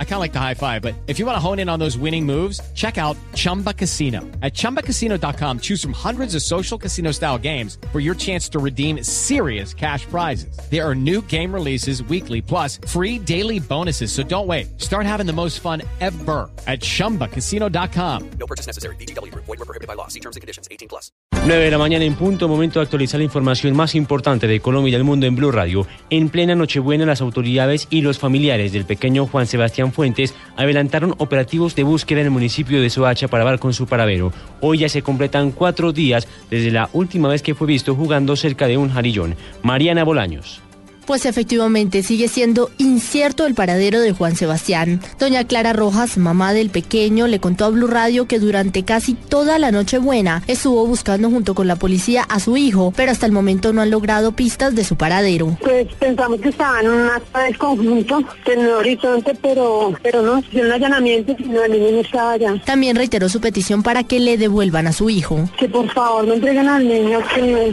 I kind of like the high five, but if you want to hone in on those winning moves, check out Chumba Casino. At ChumbaCasino.com, choose from hundreds of social casino style games for your chance to redeem serious cash prizes. There are new game releases weekly, plus free daily bonuses. So don't wait. Start having the most fun ever at ChumbaCasino.com. No purchase necessary. BGW. Void were prohibited by law. See terms and conditions. 18 plus. 9 de la mañana en punto. Momento de actualizar la información más importante de Colombia y del mundo en Blue Radio. En plena Nochebuena, las autoridades y los familiares del pequeño Juan Sebastián Fuentes adelantaron operativos de búsqueda en el municipio de Soacha para dar con su paradero. Hoy ya se completan cuatro días desde la última vez que fue visto jugando cerca de un jarillón. Mariana Bolaños. Pues efectivamente sigue siendo incierto el paradero de Juan Sebastián. Doña Clara Rojas, mamá del pequeño, le contó a Blue Radio que durante casi toda la noche buena estuvo buscando junto con la policía a su hijo, pero hasta el momento no han logrado pistas de su paradero. Pues pensamos que estaba en un acta de conjunto en el horizonte, pero, pero no, hicieron un allanamiento y no, el niño no estaba allá. También reiteró su petición para que le devuelvan a su hijo. Que por favor no entreguen al niño, que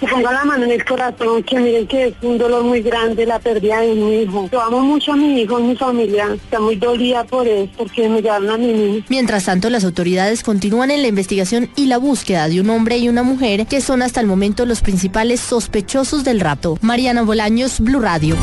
se ponga la mano en el corazón, que miren que es un dolor muy grande la pérdida de mi hijo. Yo amo mucho a mi hijo, mi familia. Está muy dolida por eso, porque me llevaron a mi niño. Mientras tanto, las autoridades continúan en la investigación y la búsqueda de un hombre y una mujer que son hasta el momento los principales sospechosos del rapto. Mariana Bolaños, Blue Radio.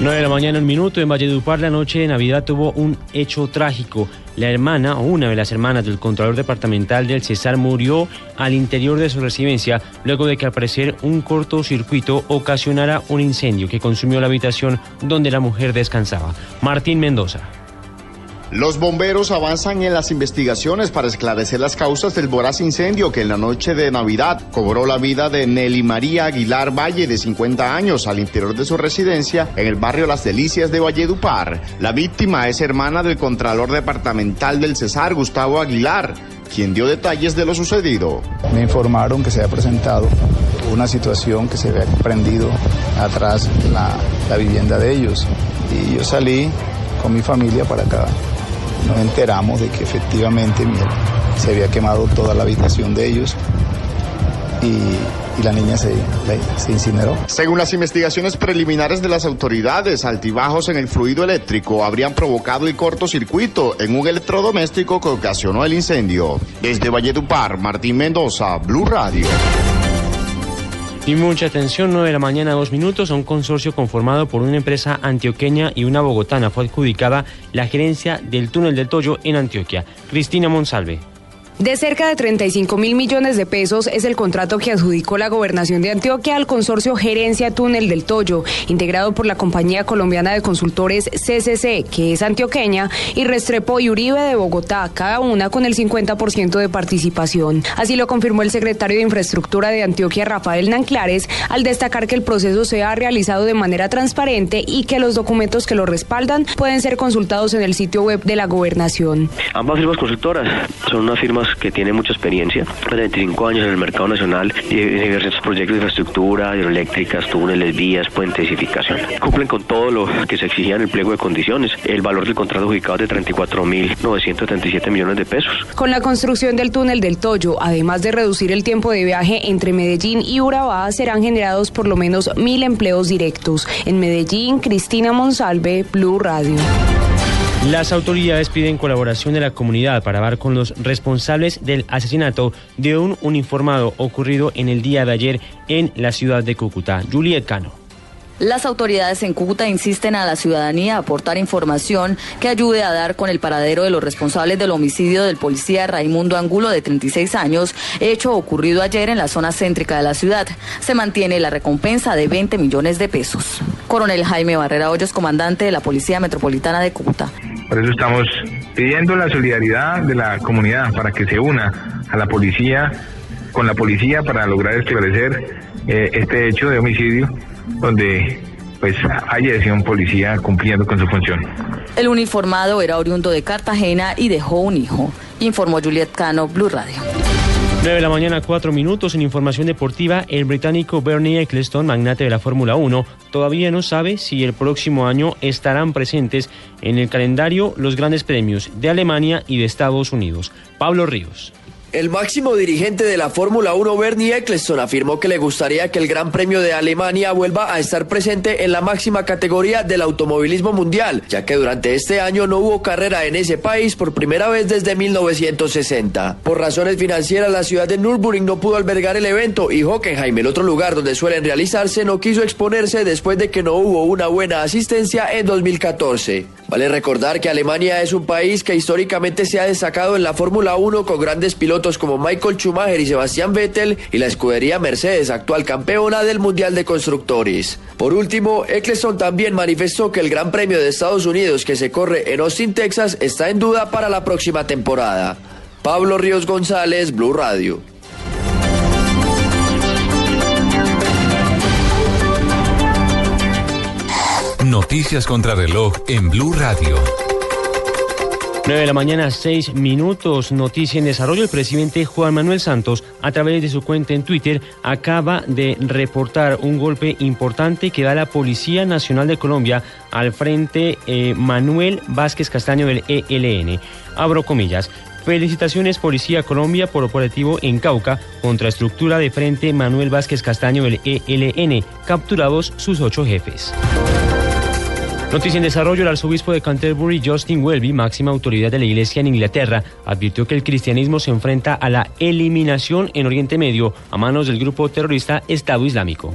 9 de la mañana, un minuto. En Valledupar, la noche de Navidad tuvo un hecho trágico. La hermana o una de las hermanas del Contralor Departamental del Cesar murió al interior de su residencia luego de que al parecer un cortocircuito ocasionara un incendio que consumió la habitación donde la mujer descansaba. Martín Mendoza. Los bomberos avanzan en las investigaciones para esclarecer las causas del voraz incendio que en la noche de Navidad cobró la vida de Nelly María Aguilar Valle, de 50 años, al interior de su residencia en el barrio Las Delicias de Valledupar. La víctima es hermana del Contralor Departamental del Cesar, Gustavo Aguilar, quien dio detalles de lo sucedido. Me informaron que se había presentado una situación que se había prendido atrás la, la vivienda de ellos. Y yo salí con mi familia para acá nos enteramos de que efectivamente se había quemado toda la habitación de ellos y, la niña se, se, incineró. Según las investigaciones preliminares de las autoridades, altibajos en el fluido eléctrico habrían provocado el cortocircuito en un electrodoméstico que ocasionó el incendio. Desde Valledupar, Martín Mendoza, Blue Radio. Y mucha atención, 9 de la mañana, dos minutos, a un consorcio conformado por una empresa antioqueña y una bogotana fue adjudicada la gerencia del túnel del Toyo en Antioquia. Cristina Monsalve. De cerca de 35 mil millones de pesos es el contrato que adjudicó la gobernación de Antioquia al consorcio Gerencia Túnel del Toyo, integrado por la compañía colombiana de consultores CCC, que es antioqueña, y Restrepo y Uribe de Bogotá, cada una con el 50% de participación. Así lo confirmó el secretario de Infraestructura de Antioquia, Rafael Nanclares, al destacar que el proceso se ha realizado de manera transparente y que los documentos que lo respaldan pueden ser consultados en el sitio web de la gobernación. Ambas firmas consultoras son unas firmas que tiene mucha experiencia, 25 años en el mercado nacional y diversos proyectos de infraestructura, hidroeléctricas, túneles, vías, puentes, edificación. Cumplen con todo lo que se exigía en el pliego de condiciones. El valor del contrato adjudicado es de 34.937 millones de pesos. Con la construcción del túnel del Toyo, además de reducir el tiempo de viaje entre Medellín y Urabá, serán generados por lo menos mil empleos directos. En Medellín, Cristina Monsalve, Blue Radio. Las autoridades piden colaboración de la comunidad para hablar con los responsables del asesinato de un uniformado ocurrido en el día de ayer en la ciudad de Cúcuta. Juliet Cano. Las autoridades en Cúcuta insisten a la ciudadanía a aportar información que ayude a dar con el paradero de los responsables del homicidio del policía Raimundo Angulo de 36 años, hecho ocurrido ayer en la zona céntrica de la ciudad. Se mantiene la recompensa de 20 millones de pesos. Coronel Jaime Barrera Hoyos, comandante de la Policía Metropolitana de Cúcuta. Por eso estamos pidiendo la solidaridad de la comunidad para que se una a la policía, con la policía para lograr establecer eh, este hecho de homicidio donde pues haya un policía cumpliendo con su función. El uniformado era oriundo de Cartagena y dejó un hijo, informó Juliet Cano, Blue Radio. 9 de la mañana, 4 minutos. En información deportiva, el británico Bernie Eccleston, magnate de la Fórmula 1, todavía no sabe si el próximo año estarán presentes en el calendario los grandes premios de Alemania y de Estados Unidos. Pablo Ríos. El máximo dirigente de la Fórmula 1, Bernie Eccleston, afirmó que le gustaría que el Gran Premio de Alemania vuelva a estar presente en la máxima categoría del automovilismo mundial, ya que durante este año no hubo carrera en ese país por primera vez desde 1960. Por razones financieras, la ciudad de Nürburgring no pudo albergar el evento y Hockenheim, el otro lugar donde suelen realizarse, no quiso exponerse después de que no hubo una buena asistencia en 2014. Vale recordar que Alemania es un país que históricamente se ha destacado en la Fórmula 1 con grandes como Michael Schumacher y Sebastián Vettel y la escudería Mercedes, actual campeona del Mundial de Constructores. Por último, Eccleston también manifestó que el Gran Premio de Estados Unidos que se corre en Austin, Texas, está en duda para la próxima temporada. Pablo Ríos González, Blue Radio. Noticias contra reloj en Blue Radio. 9 de la mañana, 6 minutos. Noticia en desarrollo. El presidente Juan Manuel Santos, a través de su cuenta en Twitter, acaba de reportar un golpe importante que da la Policía Nacional de Colombia al frente eh, Manuel Vázquez Castaño del ELN. Abro comillas. Felicitaciones Policía Colombia por operativo en Cauca contra estructura de frente Manuel Vázquez Castaño del ELN. Capturados sus ocho jefes. Noticia en desarrollo, el arzobispo de Canterbury, Justin Welby, máxima autoridad de la Iglesia en Inglaterra, advirtió que el cristianismo se enfrenta a la eliminación en Oriente Medio a manos del grupo terrorista Estado Islámico.